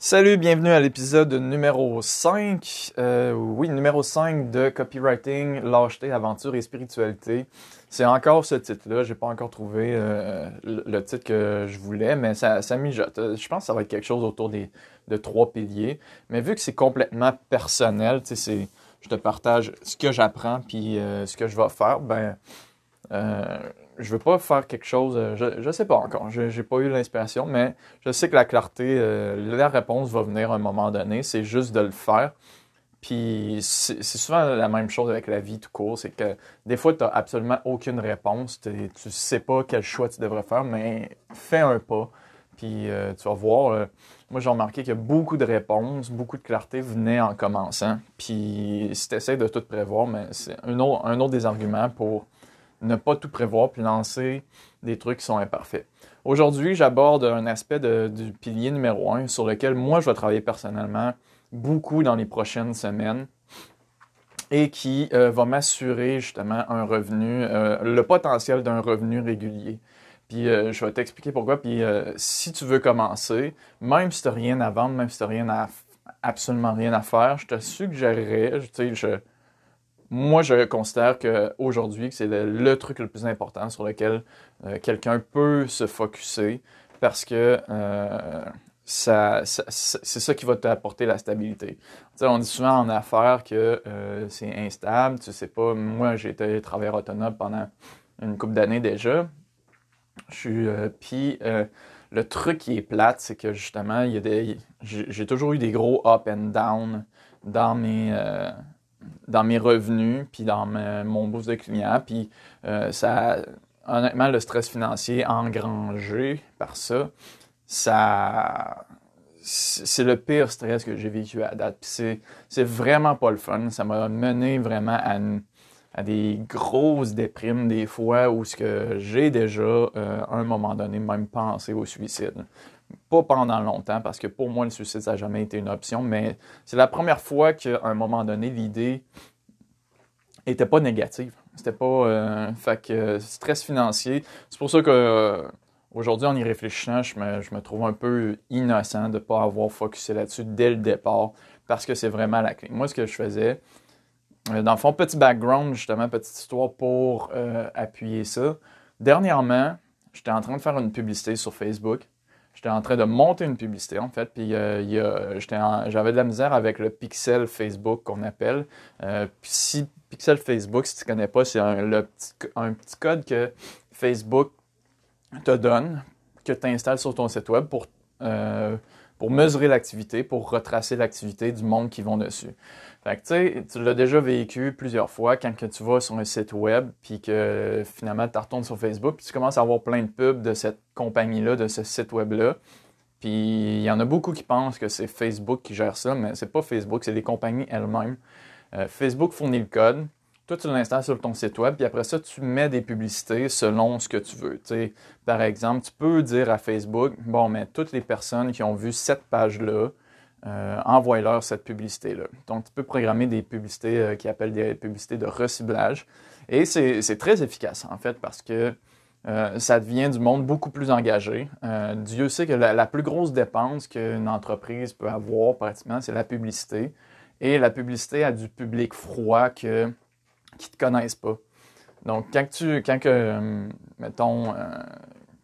Salut, bienvenue à l'épisode numéro 5. Euh, oui, numéro 5 de Copywriting, Lâcheté, Aventure et Spiritualité. C'est encore ce titre-là. J'ai pas encore trouvé euh, le titre que je voulais, mais ça, ça mijote. Je pense que ça va être quelque chose autour des, de trois piliers. Mais vu que c'est complètement personnel, tu sais, je te partage ce que j'apprends puis euh, ce que je vais faire, ben euh, je veux pas faire quelque chose, euh, je, je sais pas encore, j'ai pas eu l'inspiration, mais je sais que la clarté, euh, la réponse va venir à un moment donné, c'est juste de le faire. Puis c'est souvent la même chose avec la vie tout court, c'est que des fois tu n'as absolument aucune réponse, tu sais pas quel choix tu devrais faire, mais fais un pas, puis tu vas voir. moi j'ai remarqué que beaucoup de réponses, beaucoup de clarté venaient en commençant. Puis si tu essaies de tout prévoir, mais c'est un autre, un autre des arguments pour ne pas tout prévoir puis lancer des trucs qui sont imparfaits. Aujourd'hui, j'aborde un aspect du pilier numéro un sur lequel moi je vais travailler personnellement beaucoup dans les prochaines semaines et qui euh, va m'assurer justement un revenu, euh, le potentiel d'un revenu régulier. Puis euh, je vais t'expliquer pourquoi. Puis si tu veux commencer, même si tu n'as rien à vendre, même si tu n'as rien à, absolument rien à faire, je te suggérerais, sais, je, moi, je considère qu'aujourd'hui, c'est le, truc le plus important sur lequel euh, quelqu'un peut se focuser parce que euh, ça, c'est ça qui va t'apporter la stabilité. on dit souvent en affaires que euh, c'est instable, tu sais pas. Moi, j'ai été travailleur autonome pendant une couple d'années déjà. Suis, puis le truc qui est plate, c'est que justement, il y a des, j'ai toujours eu des gros up and down dans mes dans mes revenus, puis dans mon bourse de clients. Puis euh, ça, honnêtement, le stress financier engrangé par ça, ça c'est le pire stress que j'ai vécu à date. Puis c'est vraiment pas le fun. Ça m'a mené vraiment à, à, des grosses déprimes des fois où ce que j'ai déjà, euh, à un moment donné, même pensé au suicide pas pendant longtemps, parce que pour moi, le suicide, ça n'a jamais été une option, mais c'est la première fois qu'à un moment donné, l'idée n'était pas négative. C'était pas. Euh, fait que stress financier. C'est pour ça que. Euh, aujourd'hui, en y réfléchissant, je me, trouve un peu innocent de ne pas avoir focusé là-dessus dès le départ parce que c'est vraiment la clé. Moi, ce que je faisais, euh, dans le fond, petit background, justement, petite histoire pour appuyer ça. Dernièrement, j'étais en train de faire une publicité sur Facebook J'étais en train de monter une publicité, en fait, puis euh, j'avais de la misère avec le pixel Facebook qu'on appelle. Euh, si pixel Facebook, si tu ne connais pas, c'est un, petit, un petit code que Facebook te donne, que tu installes sur ton site web pour, euh, pour mesurer l'activité, pour retracer l'activité du monde qui vont dessus. Fait que, tu l'as déjà vécu plusieurs fois quand que tu vas sur un site web, puis que finalement, tu retournes sur Facebook, puis tu commences à avoir plein de pubs de cette compagnie-là, de ce site web-là. Puis il y en a beaucoup qui pensent que c'est Facebook qui gère ça, mais c'est pas Facebook, c'est les compagnies elles-mêmes. Euh, Facebook fournit le code, toi tu l'installes sur ton site web, puis après ça tu mets des publicités selon ce que tu veux. par exemple, tu peux dire à Facebook, bon, mais toutes les personnes qui ont vu cette page-là, euh, envoie-leur cette publicité-là. Donc, tu peux programmer des publicités euh, qui appellent des publicités de reciblage. Et c'est très efficace, en fait, parce que euh, ça devient du monde beaucoup plus engagé. Dieu sait que la, plus grosse dépense qu'une entreprise peut avoir, pratiquement, c'est la publicité. Et la publicité a du public froid que, qui te connaissent pas. Donc, quand tu, quand que, mettons,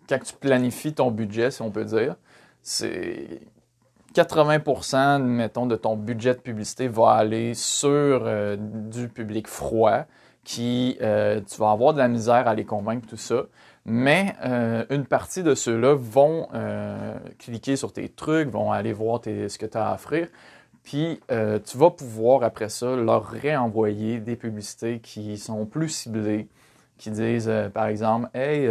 quand tu planifies ton budget, si on peut dire, c'est 80 mettons, de ton budget de publicité va aller sur euh, du public froid qui, euh, tu vas avoir de la misère à les convaincre, tout ça. Mais euh, une partie de ceux-là vont cliquer sur tes trucs, vont aller voir ce que tu as à offrir. Puis tu vas pouvoir après ça leur réenvoyer des publicités qui sont plus ciblées, qui disent par exemple Hey,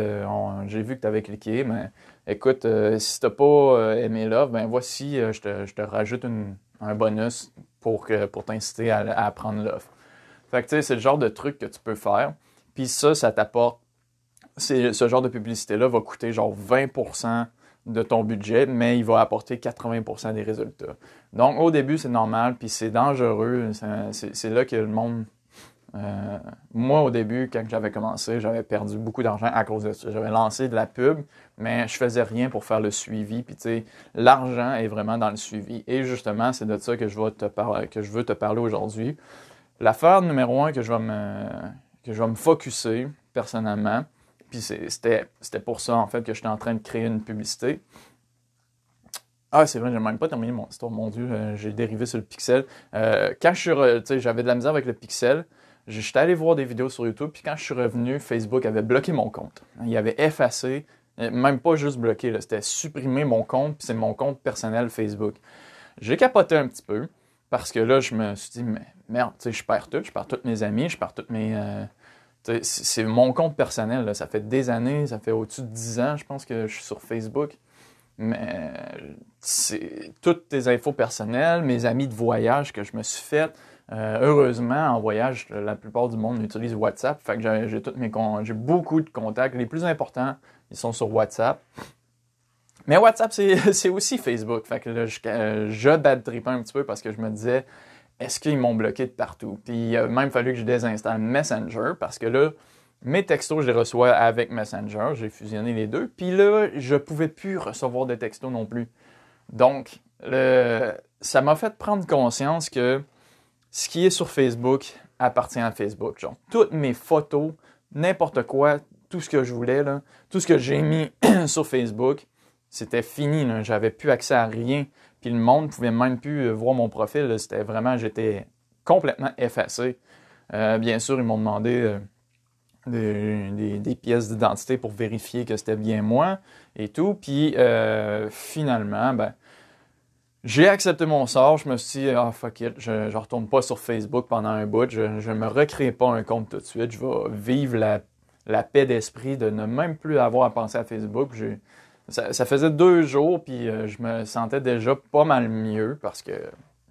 j'ai vu que tu avais cliqué, mais écoute, euh, si tu n'as pas euh, aimé l'offre, ben voici, euh, je, te, rajoute un bonus pour, pour t'inciter à, prendre l'offre. Fait que tu sais, c'est le genre de truc que tu peux faire. Puis ça, ça t'apporte. Ce genre de publicité-là va coûter genre 20% de ton budget, mais il va apporter 80% des résultats. Donc au début, c'est normal, puis c'est dangereux. C'est là que le monde Euh, moi, au début, quand j'avais commencé, j'avais perdu beaucoup d'argent à cause de ça. J'avais lancé de la pub, mais je faisais rien pour faire le suivi. Puis, tu sais, l'argent est vraiment dans le suivi. Et justement, c'est de ça que je, te parler, que je veux te parler aujourd'hui. L'affaire numéro un que je vais me, que je vais me focuser personnellement, puis c'était pour ça, en fait, que j'étais en train de créer une publicité. Ah, c'est vrai, j'ai même pas terminé mon histoire. Mon Dieu, euh, j'ai dérivé sur le pixel. Euh, quand je suis, j'avais de la misère avec le pixel, J'étais allé voir des vidéos sur YouTube, puis quand je suis revenu, Facebook avait bloqué mon compte. Il avait effacé, même pas juste bloqué, c'était supprimer mon compte, puis c'est mon compte personnel Facebook. J'ai capoté un petit peu, parce que là, je me suis dit, mais merde, je perds tout, je perds tous mes amis, je perds toutes mes. Euh, c'est mon compte personnel, ça fait des années, ça fait au-dessus de 10 ans, je pense que je suis sur Facebook. Mais c'est toutes tes infos personnelles, mes amis de voyage que je me suis fait, euh, heureusement, en voyage, la plupart du monde utilise WhatsApp. Fait que j'ai, j'ai beaucoup de contacts. Les plus importants, ils sont sur WhatsApp. Mais WhatsApp, c'est, aussi Facebook. Fait que là, je, euh, je bad un petit peu parce que je me disais, est-ce qu'ils m'ont bloqué de partout? Puis il a même fallu que je désinstalle Messenger parce que là, mes textos, je les reçois avec Messenger. J'ai fusionné les deux. Puis là, je pouvais plus recevoir de textos non plus. Donc, ça m'a fait prendre conscience que ce qui est sur Facebook appartient à Facebook. Genre, toutes mes photos, n'importe quoi, tout ce que je voulais, tout ce que j'ai mis sur Facebook, c'était fini. J'avais plus accès à rien. Puis le monde pouvait même plus euh, voir mon profil. C'était vraiment, j'étais complètement effacé. Euh, bien sûr, ils m'ont demandé euh, des, pièces d'identité pour vérifier que c'était bien moi et tout. Puis finalement, ben, j'ai accepté mon sort, je me suis dit, ah fuck it, je ne retourne pas sur Facebook pendant un bout, je ne me recrée pas un compte tout de suite, je vais vivre la, paix d'esprit de ne même plus avoir à penser à Facebook. Ça, faisait deux jours, puis euh, je me sentais déjà pas mal mieux parce que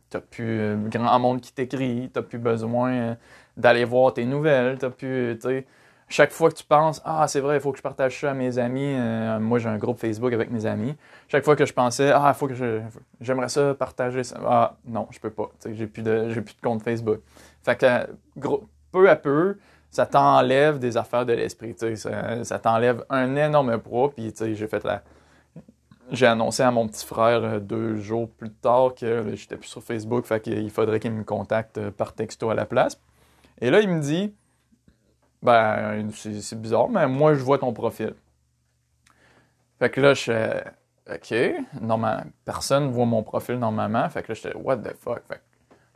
t'as plus euh, grand monde qui t'écrit, t'as plus besoin euh, d'aller voir tes nouvelles, t'as plus, chaque fois que tu penses Ah, c'est vrai, il faut que je partage ça à mes amis. Moi, j'ai un groupe Facebook avec mes amis. Chaque fois que je pensais Ah, il faut que. J'aimerais ça partager ça. Ah, non, je peux pas. J'ai plus, de, plus de compte Facebook. Fait que, peu à peu, ça t'enlève des affaires de l'esprit. Ça, ça t'enlève un énorme poids. Puis, j'ai fait la. J'ai annoncé à mon petit frère euh, deux jours plus tard que j'étais plus sur Facebook, fait qu'il faudrait qu'il me contacte euh, par texto à la place. Et là, il me dit ben, c'est bizarre, mais moi, je vois ton profil. Fait que là, je suis OK, normalement, personne voit mon profil normalement. Fait que là, j'étais, what the fuck? Fait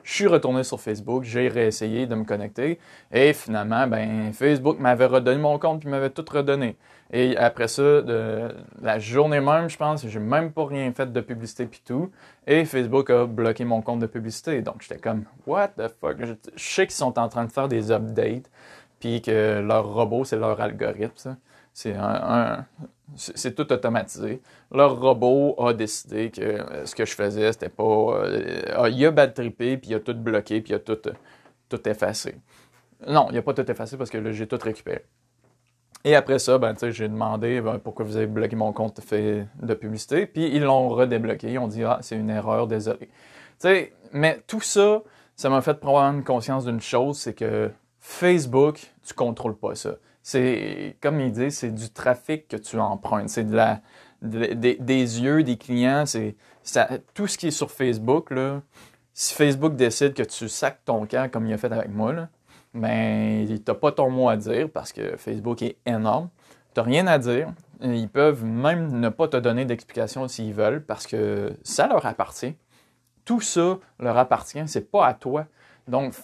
je suis retourné sur Facebook, j'ai réessayé de me connecter. Et finalement, ben, Facebook m'avait redonné mon compte puis m'avait tout redonné. Et après ça, de, la journée même, je pense, j'ai même pas rien fait de publicité puis tout. Et Facebook a bloqué mon compte de publicité. Donc, j'étais comme, what the fuck? Je, sais qu'ils sont en train de faire des updates puis que leur robot, c'est leur algorithme. C'est un, c'est tout automatisé. Leur robot a décidé que euh, ce que je faisais, c'était pas. Euh, il a bad puis il a tout bloqué, puis il a tout, tout effacé. Non, il a pas tout effacé parce que là, j'ai tout récupéré. Et après ça, ben, j'ai demandé ben, pourquoi vous avez bloqué mon compte fait de publicité. Puis ils l'ont redébloqué. Ils ont dit Ah, c'est une erreur, désolé. sais, mais tout ça, ça m'a fait prendre conscience d'une chose, c'est que Facebook, tu contrôles pas ça. C'est, comme il dit, c'est du trafic que tu empruntes. C'est de la, des yeux des clients. C'est tout ce qui est sur Facebook. Là, si Facebook décide que tu sacs ton camp comme il a fait avec moi, là, ben, t'as pas ton mot à dire parce que Facebook est énorme. Tu n'as rien à dire. Ils peuvent même ne pas te donner d'explication s'ils veulent parce que ça leur appartient. Tout ça leur appartient, c'est pas à toi. Donc,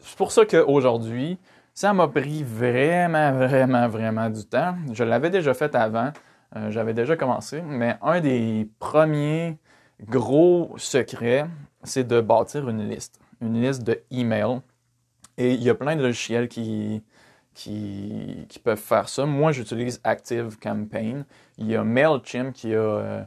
c'est pour ça qu'aujourd'hui, ça m'a pris vraiment, vraiment, vraiment du temps. Je l'avais déjà fait avant, euh, j'avais déjà commencé, mais un des premiers gros secrets, c'est de bâtir une liste, une liste de emails. Et il y a plein de logiciels qui, qui, peuvent faire ça. Moi, j'utilise Active Campaign. Il y a MailChimp qui a euh,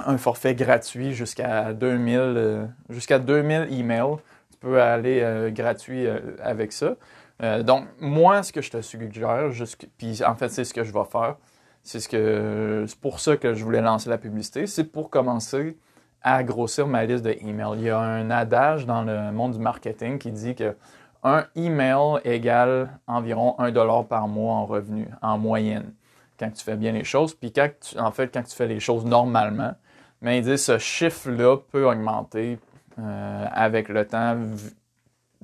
un forfait gratuit jusqu'à 2000, euh, jusqu'à 2000 emails peux aller euh, gratuit euh, avec ça. Euh, donc, moi, ce que je te suggère, puis en fait, c'est ce que je vais faire. C'est ce que c'est pour ça que je voulais lancer la publicité. C'est pour commencer à grossir ma liste de emails. Il y a un adage dans le monde du marketing qui dit que un email égale environ 1 dollar par mois en revenu, en moyenne, quand tu fais bien les choses. Puis quand en fait, quand tu fais les choses normalement, mais il dit ce chiffre-là peut augmenter euh, avec le temps,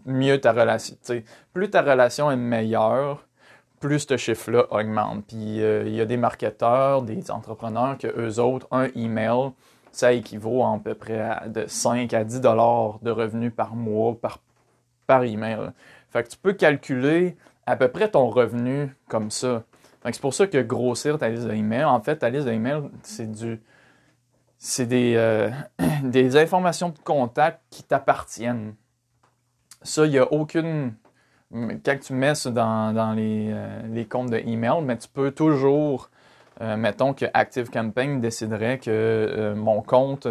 mieux ta relation. Plus ta relation est meilleure, plus ce chiffre-là augmente. Puis euh, il y a des marketeurs, des entrepreneurs que eux autres, un email, ça équivaut à, peu près à de 5 à 10 dollars de revenus par mois par, par email. Fait que tu peux calculer à peu près ton revenu comme ça. c'est pour ça que grossir ta liste d'emails, en fait, ta liste d'emails, c'est du c'est des, euh, des informations de contact qui t'appartiennent. Ça, il n'y a aucune. Quand tu mets ça dans, dans les, euh, les, comptes de email, mais tu peux toujours, euh, mettons que ActiveCampaign déciderait que mon compte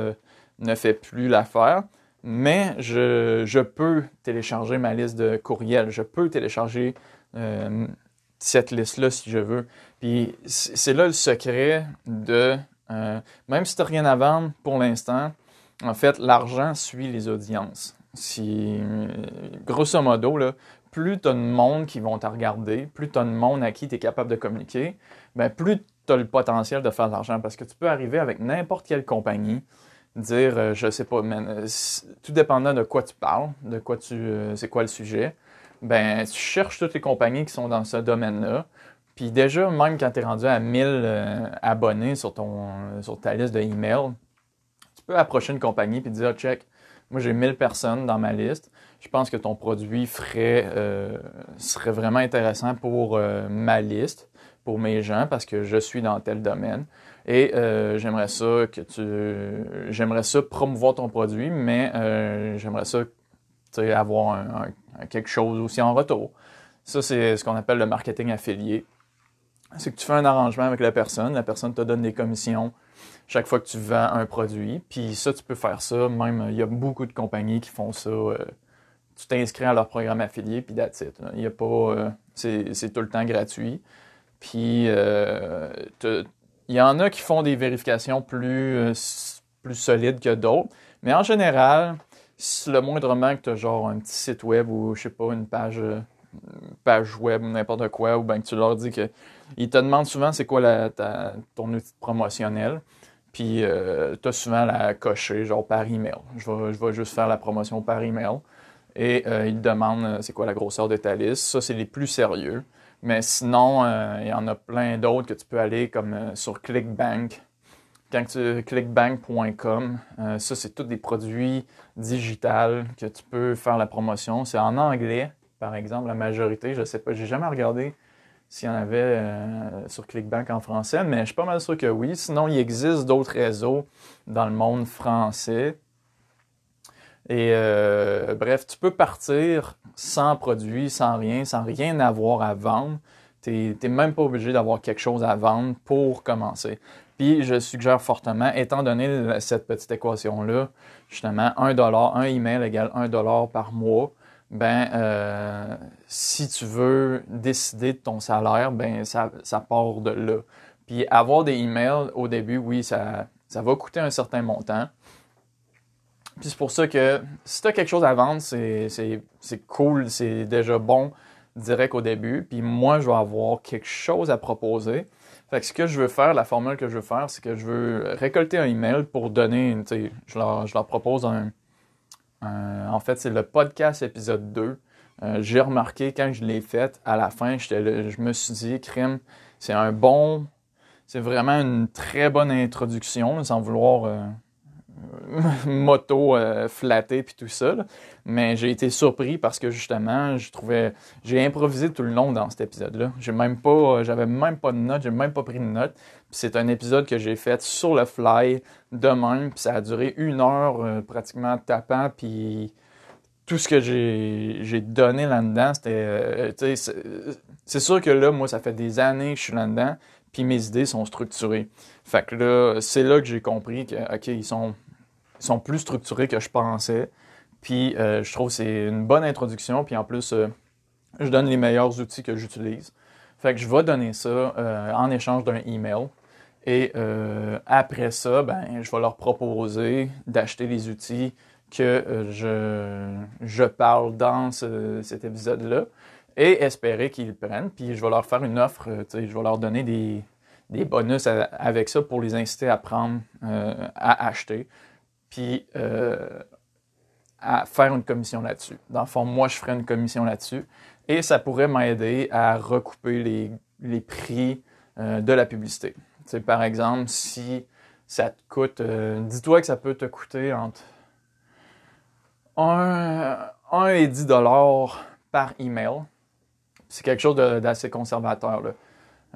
ne fait plus l'affaire, mais je, je, peux télécharger ma liste de courriels. Je peux télécharger cette liste-là si je veux. Puis c'est là le secret de euh, même si tu n'as rien à vendre pour l'instant, en fait, l'argent suit les audiences. Si, grosso modo, là, plus tu as de monde qui vont te regarder, plus tu as de monde à qui tu es capable de communiquer, ben, plus tu as le potentiel de faire de l'argent. Parce que tu peux arriver avec n'importe quelle compagnie, dire, euh, je sais pas, euh, tout dépendant de quoi tu parles, de quoi tu, c'est quoi le sujet, ben, tu cherches toutes les compagnies qui sont dans ce domaine-là, puis déjà, même quand tu es rendu à 1000 euh, abonnés sur, ton, sur ta liste de emails, tu peux approcher une compagnie et dire check, moi j'ai 1000 personnes dans ma liste. Je pense que ton produit ferait, euh, serait vraiment intéressant pour euh, ma liste, pour mes gens, parce que je suis dans tel domaine. Et j'aimerais ça que tu. J'aimerais ça promouvoir ton produit, mais j'aimerais ça avoir quelque chose aussi en retour. Ça, c'est ce qu'on appelle le marketing affilié c'est que tu fais un arrangement avec la personne, la personne te donne des commissions chaque fois que tu vends un produit. Puis ça, tu peux faire ça. Même, il y a beaucoup de compagnies qui font ça. Euh, tu t'inscris à leur programme affilié, puis that's it. Il y a pas... Euh, c'est tout le temps gratuit. Puis euh, il y en a qui font des vérifications plus, plus solides que d'autres. Mais en général, le moindrement que tu as genre un petit site web ou, je sais pas, une page page web n'importe quoi, ou bien que tu leur dis que. Ils te demandent souvent c'est quoi la, ton outil promotionnel. Puis euh, tu as souvent la cocher, genre par email. Je vais, je vais juste faire la promotion par email. Et euh, ils te demandent euh, c'est quoi la grosseur de ta liste. Ça, c'est les plus sérieux. Mais sinon, il y en a plein d'autres que tu peux aller comme sur ClickBank. Quand tu clickbank.com, ça, c'est tous des produits digitales que tu peux faire la promotion. C'est en anglais par exemple, la majorité, je ne sais pas, j'ai jamais regardé s'il y en avait euh, sur ClickBank en français, mais je suis pas mal sûr que oui. Sinon, il existe d'autres réseaux dans le monde français. Et euh, bref, tu peux partir sans produit, sans rien, sans rien avoir à vendre. Tu n'es même pas obligé d'avoir quelque chose à vendre pour commencer. Puis je suggère fortement, étant donné cette petite équation-là, justement, 1 un email égale 1 par mois, ben euh, si tu veux décider de ton salaire, ben ça, ça part de là. Puis avoir des emails au début, oui, ça, ça va coûter un certain montant. Puis c'est pour ça que si tu as quelque chose à vendre, c'est cool, c'est déjà bon direct au début. Puis moi, je vais avoir quelque chose à proposer. Fait que ce que je veux faire, la formule que je veux faire, c'est que je veux récolter un email pour donner, je leur, je leur propose un, euh, en fait, c'est le podcast épisode 2. Euh, j'ai remarqué quand je l'ai fait, à la fin, je me suis dit, crime, c'est un bon, c'est vraiment une très bonne introduction, sans vouloir euh, moto euh, flatté puis tout ça. Mais j'ai été surpris parce que justement, je trouvais, j'ai improvisé tout le long dans cet épisode-là. J'ai même pas, j'avais même pas de notes, j'ai même pas pris de notes. c'est un épisode que j'ai fait sur le fly de même, puis ça a duré une heure euh, pratiquement tapant, puis tout ce que j'ai donné là-dedans, c'était, euh, c'est sûr que là, moi, ça fait des années que je suis là-dedans, puis mes idées sont structurées. Fait que là, c'est là que j'ai compris que, OK, ils sont, sont plus structurés que je pensais. Puis euh, je trouve que c'est une bonne introduction. Puis en plus, euh, je donne les meilleurs outils que j'utilise. Fait que je vais donner ça euh, en échange d'un email. Et après ça, ben, je vais leur proposer d'acheter les outils que je, je parle dans cet épisode-là et espérer qu'ils prennent. Puis je vais leur faire une offre, je vais leur donner des, des bonus avec ça pour les inciter à prendre, à acheter. Puis à faire une commission là-dessus. Dans le fond, moi, je ferais une commission là-dessus et ça pourrait m'aider à recouper les, les prix euh, de la publicité. par exemple, si ça te coûte, euh, dis-toi que ça peut te coûter entre 1, 1 et 10 dollars par email. C'est quelque chose d'assez conservateur. Là.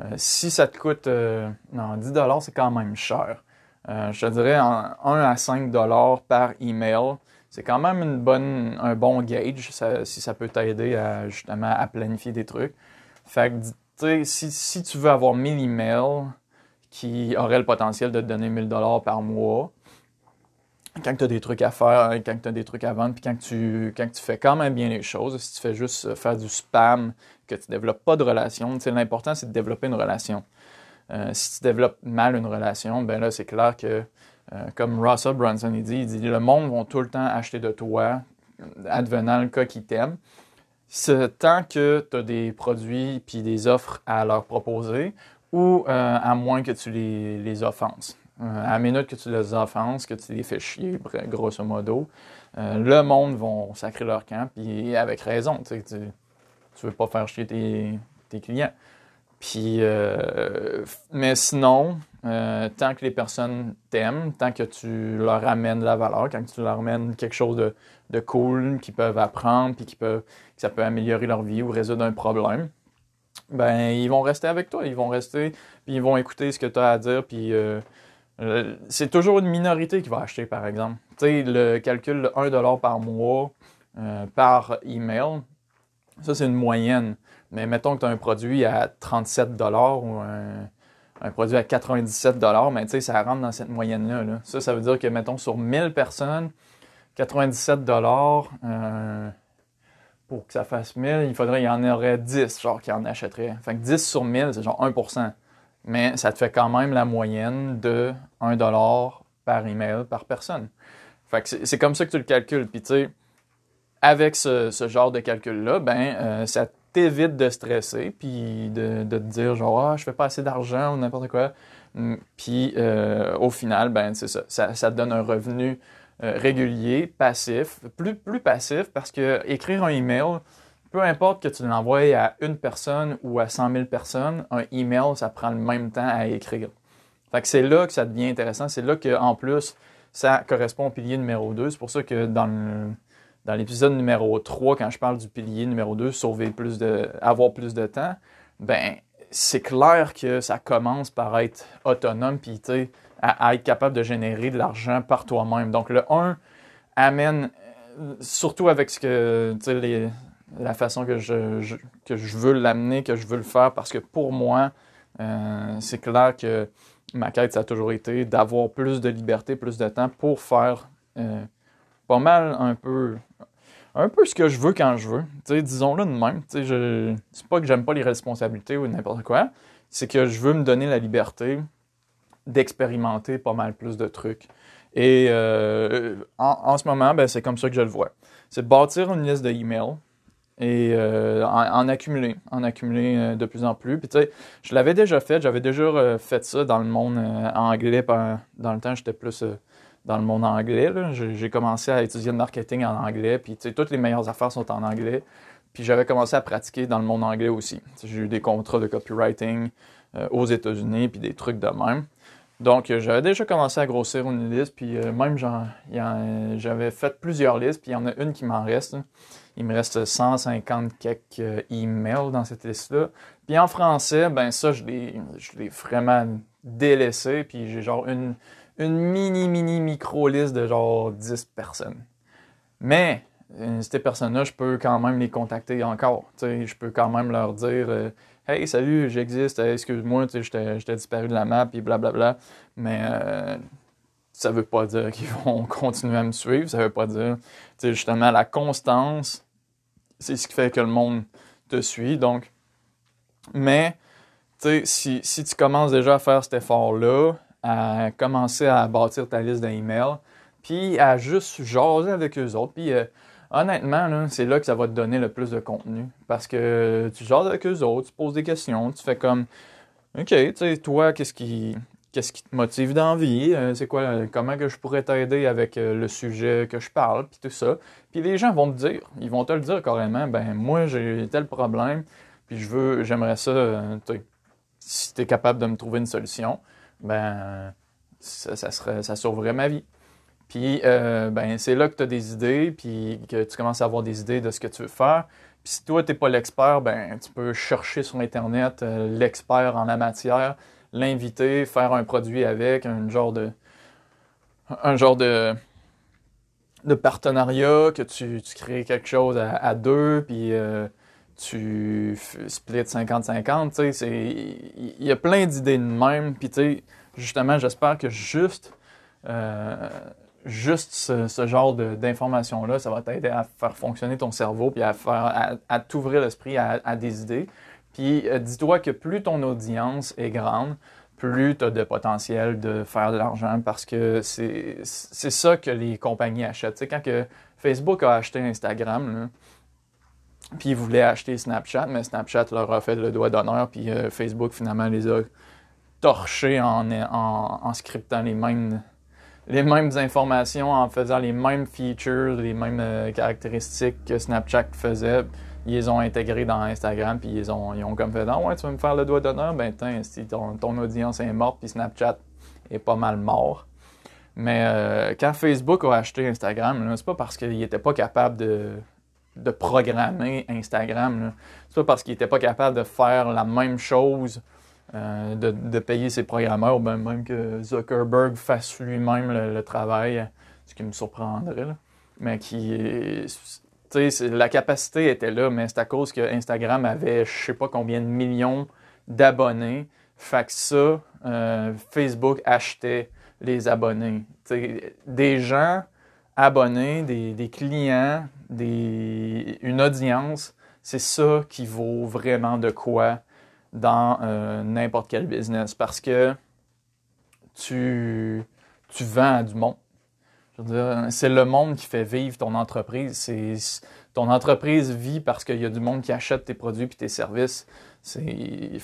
Euh, si ça te coûte, non, 10 dollars, c'est quand même cher. Je te dirais 1 à 5 dollars par email c'est quand même une bonne, un bon gauge si ça peut t'aider à justement à planifier des trucs. Fait que, si, si tu veux avoir 1000 emails qui auraient le potentiel de te donner 1000 dollars par mois, quand tu as des trucs à faire, quand tu as des trucs à vendre, puis quand tu, quand tu fais quand même bien les choses, si tu fais juste faire du spam, que tu développes pas de relation, l'important c'est de développer une relation. Euh, si tu développes mal une relation, ben là c'est clair que euh, comme Russell Brunson dit, il dit le monde va tout le temps acheter de toi, advenant le cas qu'ils t'aiment. Tant que tu as des produits puis des offres à leur proposer, ou euh, à moins que tu les, offenses. À la minute que tu les offenses, que tu les fais chier, grosso modo, le monde va sacrer leur camp, puis avec raison. Tu ne veux pas faire chier tes clients. Puis, mais sinon, euh, tant que les personnes t'aiment, tant que tu leur amènes de la valeur, quand tu leur amènes quelque chose de, cool qu'ils peuvent apprendre, puis qui peut, que ça peut améliorer leur vie ou résoudre un problème, ben ils vont rester avec toi, ils vont rester, puis ils vont écouter ce que tu as à dire, puis euh, euh, c'est toujours une minorité qui va acheter, par exemple. Tu sais, le calcul de 1$ par mois par email, ça c'est une moyenne. Mais mettons que tu as un produit à 37$ ou un produit à 97 mais tu sais, ça rentre dans cette moyenne-là. Ça, ça veut dire que, mettons, sur 1000 personnes, 97 euh, pour que ça fasse 1000, il faudrait, il y en aurait 10, genre, qui en achèteraient. Fait que 10 sur 1000, c'est genre 1% Mais ça te fait quand même la moyenne de 1 par email par personne. Fait que c'est comme ça que tu le calcules. Puis, tu sais, avec ce, genre de calcul-là, ben, euh, ça t'évite de stresser, puis de, te dire genre, ah, je fais pas assez d'argent ou n'importe quoi. Mm, puis euh, au final, ben, c'est ça, ça, te donne un revenu euh, régulier, passif, plus, plus passif parce que écrire un email, peu importe que tu l'envoies à une personne ou à 100 000 personnes, un email, ça prend le même temps à écrire. Fait que c'est là que ça devient intéressant. C'est là qu'en plus, ça correspond au pilier numéro 2. C'est pour ça que dans le, dans l'épisode numéro 3, quand je parle du pilier numéro 2, sauver plus de, avoir plus de temps, ben, c'est clair que ça commence par être autonome, puis à, à être capable de générer de l'argent par toi-même. Donc, le 1 amène, surtout avec ce que, les, la façon que je, que je veux l'amener, que je veux le faire, parce que pour moi, euh, c'est clair que ma quête, ça a toujours été d'avoir plus de liberté, plus de temps pour faire euh, pas mal un peu un peu ce que je veux quand je veux. disons-le de même. Je, c'est pas que j'aime pas les responsabilités ou n'importe quoi. C'est que je veux me donner la liberté d'expérimenter pas mal plus de trucs. Et euh, en, ce moment, ben, c'est comme ça que je le vois. C'est bâtir une liste d'emails et euh, en, accumuler, en accumuler euh, de plus en plus. Puis tu sais, je l'avais déjà fait, j'avais déjà fait ça dans le monde anglais. Dans le temps, j'étais plus dans le monde anglais. J'ai commencé à étudier le marketing en anglais, puis toutes les meilleures affaires sont en anglais. Puis j'avais commencé à pratiquer dans le monde anglais aussi. J'ai eu des contrats de copywriting euh, aux États-Unis, puis des trucs de même. Donc euh, j'avais déjà commencé à grossir une liste, puis euh, même j'avais fait plusieurs listes, puis il y en a une qui m'en reste. Il me reste 150 quelques emails dans cette liste-là. Puis en français, ben ça, je l'ai vraiment délaissé, puis j'ai genre une une mini, mini, micro liste de genre 10 personnes. Mais euh, ces personnes-là, je peux quand même les contacter encore. Je peux quand même leur dire euh, Hey, salut, j'existe, excuse-moi, j'étais disparu de la map, et blablabla. Mais euh, ça veut pas dire qu'ils vont continuer à me suivre. Ça veut pas dire, justement, la constance, c'est ce qui fait que le monde te suit. Donc, mais, si, si tu commences déjà à faire cet effort-là, à commencer à bâtir ta liste d'emails, puis à juste jaser avec eux autres. Puis euh, honnêtement, c'est là que ça va te donner le plus de contenu. Parce que tu jases avec eux autres, tu poses des questions, tu fais comme OK, tu sais, toi, qu'est-ce qui. Qu'est-ce qui te motive dans la vie? Euh, c'est quoi, comment que je pourrais t'aider avec euh, le sujet que je parle, puis tout ça. Puis les gens vont te dire, ils vont te le dire carrément, ben moi j'ai tel problème, puis je veux, j'aimerais ça, si tu es capable de me trouver une solution, ben ça, ça sauverait ma vie. Puis ben c'est là que tu as des idées, puis que tu commences à avoir des idées de ce que tu veux faire. Puis si toi, tu n'es pas l'expert, ben, tu peux chercher sur Internet euh, l'expert en la matière, l'inviter, faire un produit avec, un genre de. un genre de. de partenariat, que tu, crées quelque chose à, deux, puis euh, tu splits 50-50. Il y a plein d'idées de même. Puis justement, j'espère que juste. Euh, juste ce, genre d'informations-là, ça va t'aider à faire fonctionner ton cerveau, puis à, faire, à, t'ouvrir l'esprit à, des idées. Puis euh, dis-toi que plus ton audience est grande, plus tu as de potentiel de faire de l'argent parce que c'est ça que les compagnies achètent. Tu quand que Facebook a acheté Instagram, puis ils voulaient acheter Snapchat, mais Snapchat leur a fait le doigt d'honneur, puis euh, Facebook finalement les a torchés en, en, scriptant les mêmes les mêmes informations en faisant les mêmes features, les mêmes euh, caractéristiques que Snapchat faisait. Ils les ont intégrés dans Instagram, puis ils ont, ils ont comme fait Ah ouais, tu veux me faire le doigt d'honneur Ben, si ton, ton, audience est morte, puis Snapchat est pas mal mort. Mais euh, quand Facebook a acheté Instagram, c'est pas parce qu'il n'était pas capable de, de programmer Instagram. C'est pas parce qu'il n'était pas capable de faire la même chose euh, de, payer ses programmeurs, ou même que Zuckerberg fasse lui-même le, travail, ce qui me surprendrait. Mais qui. La capacité était là, mais c'est à cause que Instagram avait je sais pas combien de millions d'abonnés. Fait que ça, euh, Facebook achetait les abonnés. des gens abonnés, des, clients, une audience, c'est ça qui vaut vraiment de quoi dans euh, n'importe quel business parce que tu, tu vends à du monde. C'est le monde qui fait vivre ton entreprise. Ton entreprise vit parce qu'il y a du monde qui achète tes produits et tes services. C'est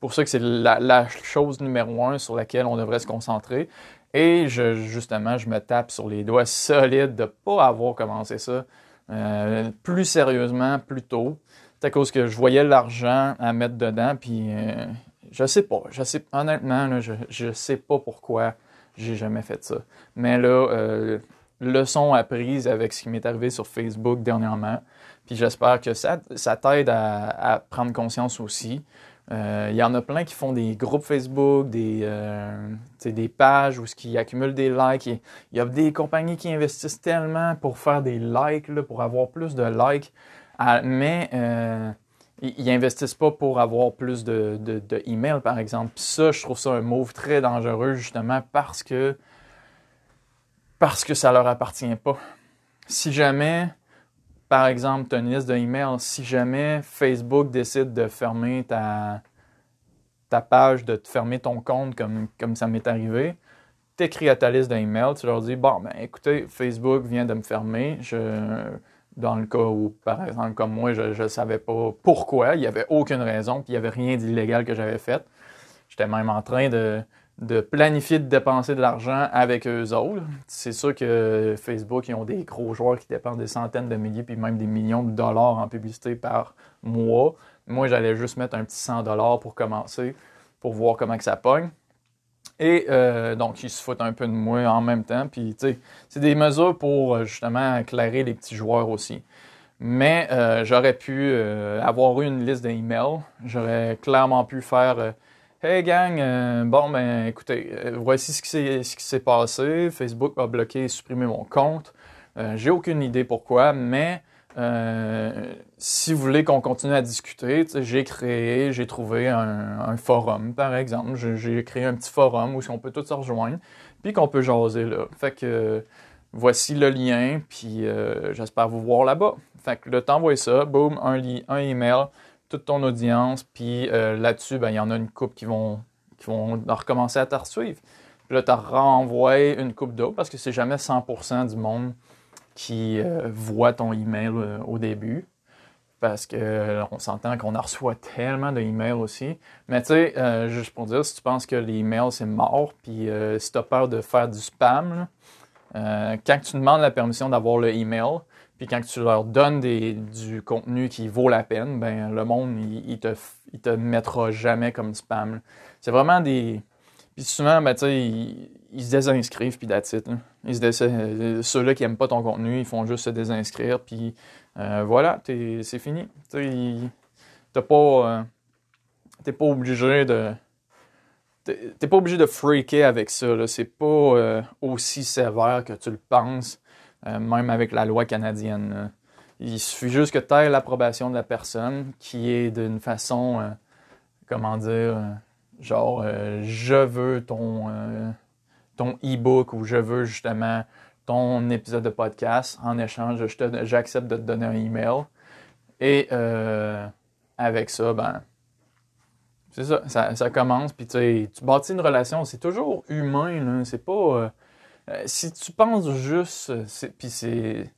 pour ça que c'est la, chose numéro un sur laquelle on devrait se concentrer. Et je, justement, je me tape sur les doigts solides de ne pas avoir commencé ça euh, plus sérieusement, plus tôt à cause que je voyais l'argent à mettre dedans, puis euh, je sais pas. Je sais, honnêtement, je, je sais pas pourquoi j'ai jamais fait ça. Mais là, euh, leçon apprise avec ce qui m'est arrivé sur Facebook dernièrement. Puis j'espère que ça, ça t'aide à, prendre conscience aussi. Euh, il y en a plein qui font des groupes Facebook, des, euh, des pages où qui accumulent des likes. Il y a des compagnies qui investissent tellement pour faire des likes, là, pour avoir plus de likes. Ah, mais euh, ils investissent pas pour avoir plus de, de, par exemple. Puis ça, je trouve ça un move très dangereux, justement, parce que parce que ça leur appartient pas. Si jamais, par exemple, tu as une liste d'emails, si jamais Facebook décide de fermer ta, page, de te fermer ton compte comme, ça m'est arrivé, tu écris à ta liste d'emails, tu leur dis Bon, ben écoutez, Facebook vient de me fermer, dans le cas où, par exemple, comme moi, je ne savais pas pourquoi, il n'y avait aucune raison, puis il n'y avait rien d'illégal que j'avais fait. J'étais même en train de, de, planifier de dépenser de l'argent avec eux autres. C'est sûr que Facebook, ils ont des gros joueurs qui dépensent des centaines de milliers, puis même des millions de dollars en publicité par mois. Moi, j'allais juste mettre un petit 100 dollars pour commencer, pour voir comment que ça pogne. Et euh, donc, ils se foutent un peu de moi en même temps. Puis, tu sais, c'est des mesures pour euh, justement éclairer les petits joueurs aussi. Mais euh, j'aurais pu avoir eu une liste d'emails. J'aurais clairement pu faire Hey gang, bon, ben écoutez, voici ce qui s'est passé. Facebook a bloqué et supprimé mon compte. J'ai aucune idée pourquoi, mais euh, si vous voulez qu'on continue à discuter, j'ai créé, j'ai trouvé un, forum, par exemple. J'ai créé un petit forum où on peut tous se rejoindre, puis qu'on peut jaser là. Fait que voici le lien, puis euh, j'espère vous voir là-bas. Fait que le t'envoies ça, boum, un, un email, toute ton audience, puis euh, là-dessus, ben, il y en a une couple qui vont, qui vont recommencer à te suivre. Puis là, tu renvoies une coupe d'eau parce que c'est jamais 100% du monde qui euh, voit ton email euh, au début. Parce que on s'entend qu'on en reçoit tellement d'emails aussi. Mais tu sais, juste pour dire, si tu penses que l'email c'est mort, puis si tu as peur de faire du spam, quand tu demandes la permission d'avoir le email, puis quand tu leur donnes du contenu qui vaut la peine, ben le monde, il, te, mettra jamais comme spam. C'est vraiment des. Puis souvent, ben, sais, ils, se désinscrivent, puis that's it. Euh, ceux-là qui n'aiment pas ton contenu, ils font juste se désinscrire, puis euh, voilà, c'est fini. Tu n'es pas, euh, pas obligé de. T'es pas obligé de freaker avec ça. C'est pas aussi sévère que tu le penses. Euh, même avec la loi canadienne. Il suffit juste que tu aies l'approbation de la personne qui est d'une façon, euh, comment dire, euh, genre, je veux ton, ton e-book ou je veux justement ton épisode de podcast. En échange, j'accepte de te donner un email. Et avec ça, ben, c'est ça, ça, commence. Puis tu bâtis une relation. C'est toujours humain, c'est pas euh, si tu penses juste, euh, puis c'est,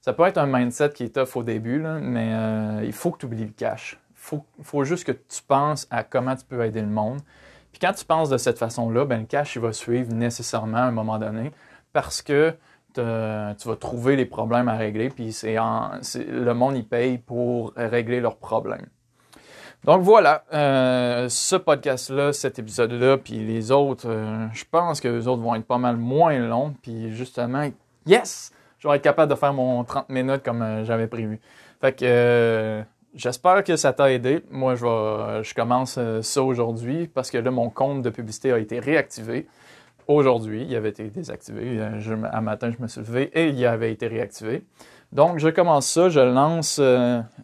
ça peut être un mindset qui est tough au début, mais euh, il faut que tu oublies le cash. Il faut, juste que tu penses à comment tu peux aider le monde. Puis quand tu penses de cette façon-là, ben, le cash il va suivre nécessairement à un moment donné parce que tu vas trouver les problèmes à régler, puis c'est le monde il paye pour régler leurs problèmes. Donc voilà, euh, ce podcast-là, cet épisode-là, puis les autres, euh, je pense que les autres vont être pas mal moins longs. Puis justement, yes, je vais être capable de faire mon 30 minutes comme euh, j'avais prévu. Fait que j'espère que ça t'a aidé. Moi, je, vais, je commence ça aujourd'hui parce que là, mon compte de publicité a été réactivé. Aujourd'hui, il avait été désactivé. un matin, je me suis levé et il avait été réactivé. Donc, je commence ça, je lance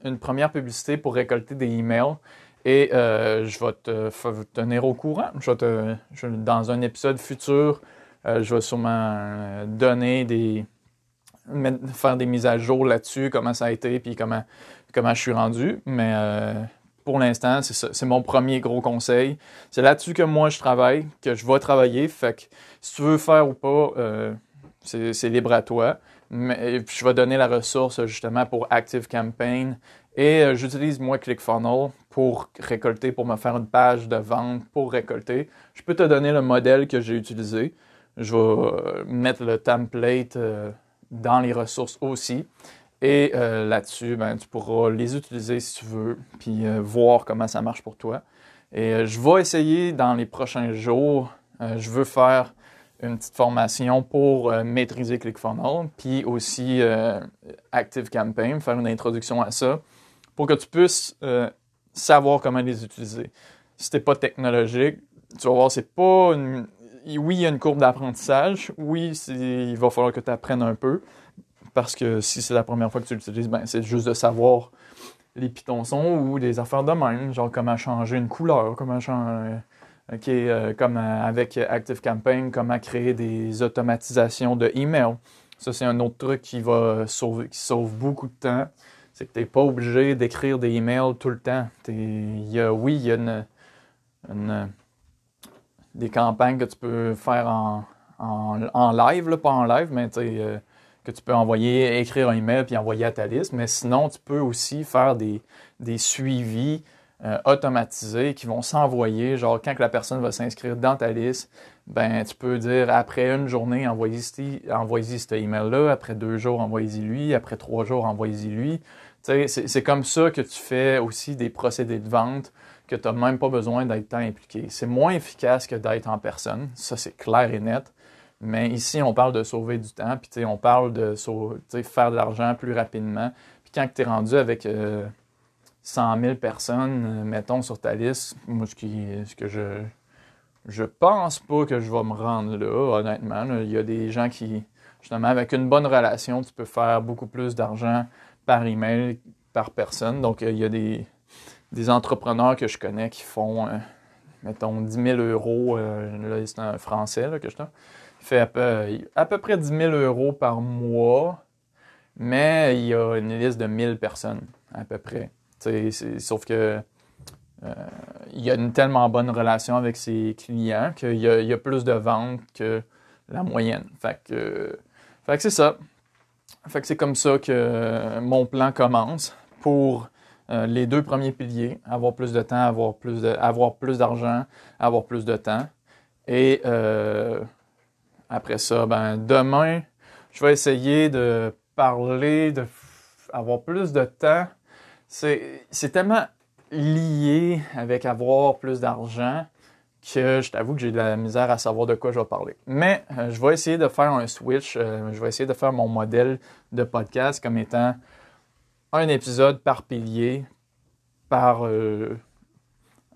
une première publicité pour récolter des emails et euh, je vais te tenir au courant. Je te, dans un épisode futur, euh, je vais sûrement donner des, faire des mises à jour là-dessus, comment ça a été, puis comment, comment je suis rendu. Mais pour l'instant, c'est C'est mon premier gros conseil. C'est là-dessus que moi je travaille, que je vais travailler. Fait que si tu veux faire ou pas, c'est libre à toi. Mais, je vais donner la ressource justement pour Active Campaign. Et euh, j'utilise moi ClickFunnels pour récolter, pour me faire une page de vente pour récolter. Je peux te donner le modèle que j'ai utilisé. Je vais euh, mettre le template euh, dans les ressources aussi. Et là-dessus, ben, tu pourras les utiliser si tu veux, puis voir comment ça marche pour toi. Et je vais essayer dans les prochains jours, je veux faire une petite formation pour euh, maîtriser ClickFunnels, puis aussi euh, ActiveCampaign, faire une introduction à ça, pour que tu puisses euh, savoir comment les utiliser. Si t'es pas technologique, tu vas voir, c'est pas une... Oui, il y a une courbe d'apprentissage. Oui, il va falloir que tu apprennes un peu. Parce que si c'est la première fois que tu l'utilises, ben, c'est juste de savoir les pitons sont ou des affaires de même, genre comment changer une couleur, comment changer Euh, comme euh, avec ActiveCampaign, comment créer des automatisations de email. Ça, c'est un autre truc qui va sauver, qui sauve beaucoup de temps. C'est que tu n'es pas obligé d'écrire des emails tout le temps. Y a, oui, il y a une, des campagnes que tu peux faire en, en, live, là, pas en live, mais euh, que tu peux envoyer, écrire un email puis envoyer à ta liste. Mais sinon, tu peux aussi faire des, des suivis euh, automatisés qui vont s'envoyer. Genre, quand la personne va s'inscrire dans ta liste, ben, tu peux dire après une journée, envoyez-y envoyez cet email-là. Après deux jours, envoyez-y lui. Après trois jours, envoyez-y lui. C'est comme ça que tu fais aussi des procédés de vente que tu n'as même pas besoin d'être tant impliqué. C'est moins efficace que d'être en personne. Ça, c'est clair et net. Mais ici, on parle de sauver du temps, puis on parle de faire de l'argent plus rapidement. Puis quand tu es rendu avec euh, 100 000 personnes, euh, mettons, sur ta liste, moi, ce, que je. Je pense pas que je vais me rendre là, honnêtement. Il y a des gens qui, justement, avec une bonne relation, tu peux faire beaucoup plus d'argent par email, par personne. Donc, il y a des, des entrepreneurs que je connais qui font, euh, mettons, 10 000 euros. Euh, là, c'est un français que je fait à peu, à peu près 10 000 euros par mois, mais il y a une liste de 1000 personnes, à peu près sauf que il y a une tellement bonne relation avec ses clients qu'il y, y, a plus de ventes que la moyenne. Fait que, fait que c'est ça. Fait que c'est comme ça que mon plan commence pour euh, les deux premiers piliers, avoir plus de temps, avoir plus de, avoir plus d'argent, avoir plus de temps. Et euh, après ça, ben demain, je vais essayer de parler, de avoir plus de temps. C'est, tellement lié avec avoir plus d'argent que je t'avoue que j'ai de la misère à savoir de quoi je vais parler. Mais euh, je vais essayer de faire un switch. je vais essayer de faire mon modèle de podcast comme étant un épisode par pilier, par euh,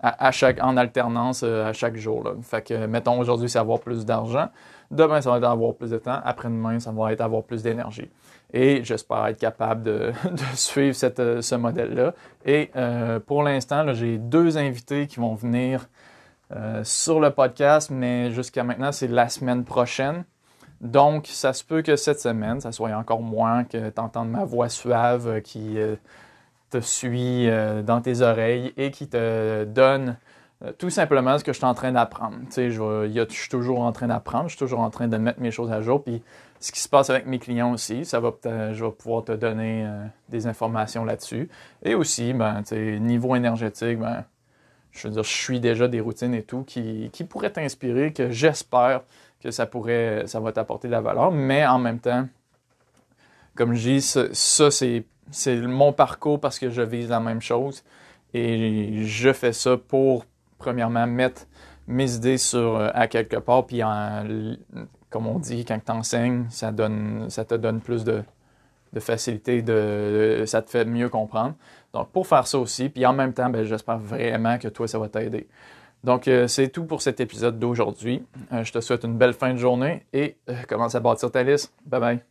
à, chaque, en alternance euh, à chaque jour. Fait que, mettons, aujourd'hui, c'est avoir plus d'argent. Demain, ça va être avoir plus de temps. Après-demain, ça va être avoir plus d'énergie. Et j'espère être capable de, suivre cette, euh, ce modèle-là. Et pour l'instant, j'ai deux invités qui vont venir sur le podcast, mais jusqu'à maintenant, c'est la semaine prochaine. Donc, ça se peut que cette semaine, ça soit encore moins que tu entendes ma voix suave qui te suit euh, dans tes oreilles et qui te donne euh, tout simplement ce que je suis en train d'apprendre. Je, je, suis toujours en train d'apprendre, je suis toujours en train de mettre mes choses à jour. Puis ce qui se passe avec mes clients aussi, ça va je vais pouvoir te donner euh, des informations là-dessus. Et aussi, ben, niveau énergétique, ben, je veux dire, je suis déjà des routines et tout qui, qui pourraient t'inspirer, que j'espère que ça pourrait, ça va t'apporter de la valeur. Mais en même temps, comme je dis, ça c'est mon parcours parce que je vise la même chose. Et je fais ça pour, premièrement, mettre mes idées sur, euh, à quelque part. Puis, comme on dit, quand tu enseignes, ça, donne, ça te donne plus de, facilité, de, ça te fait mieux comprendre. Donc, pour faire ça aussi, puis en même temps, ben, j'espère vraiment que toi, ça va t'aider. Donc, euh, c'est tout pour cet épisode d'aujourd'hui. Euh, je te souhaite une belle fin de journée et commence à bâtir ta liste. Bye bye.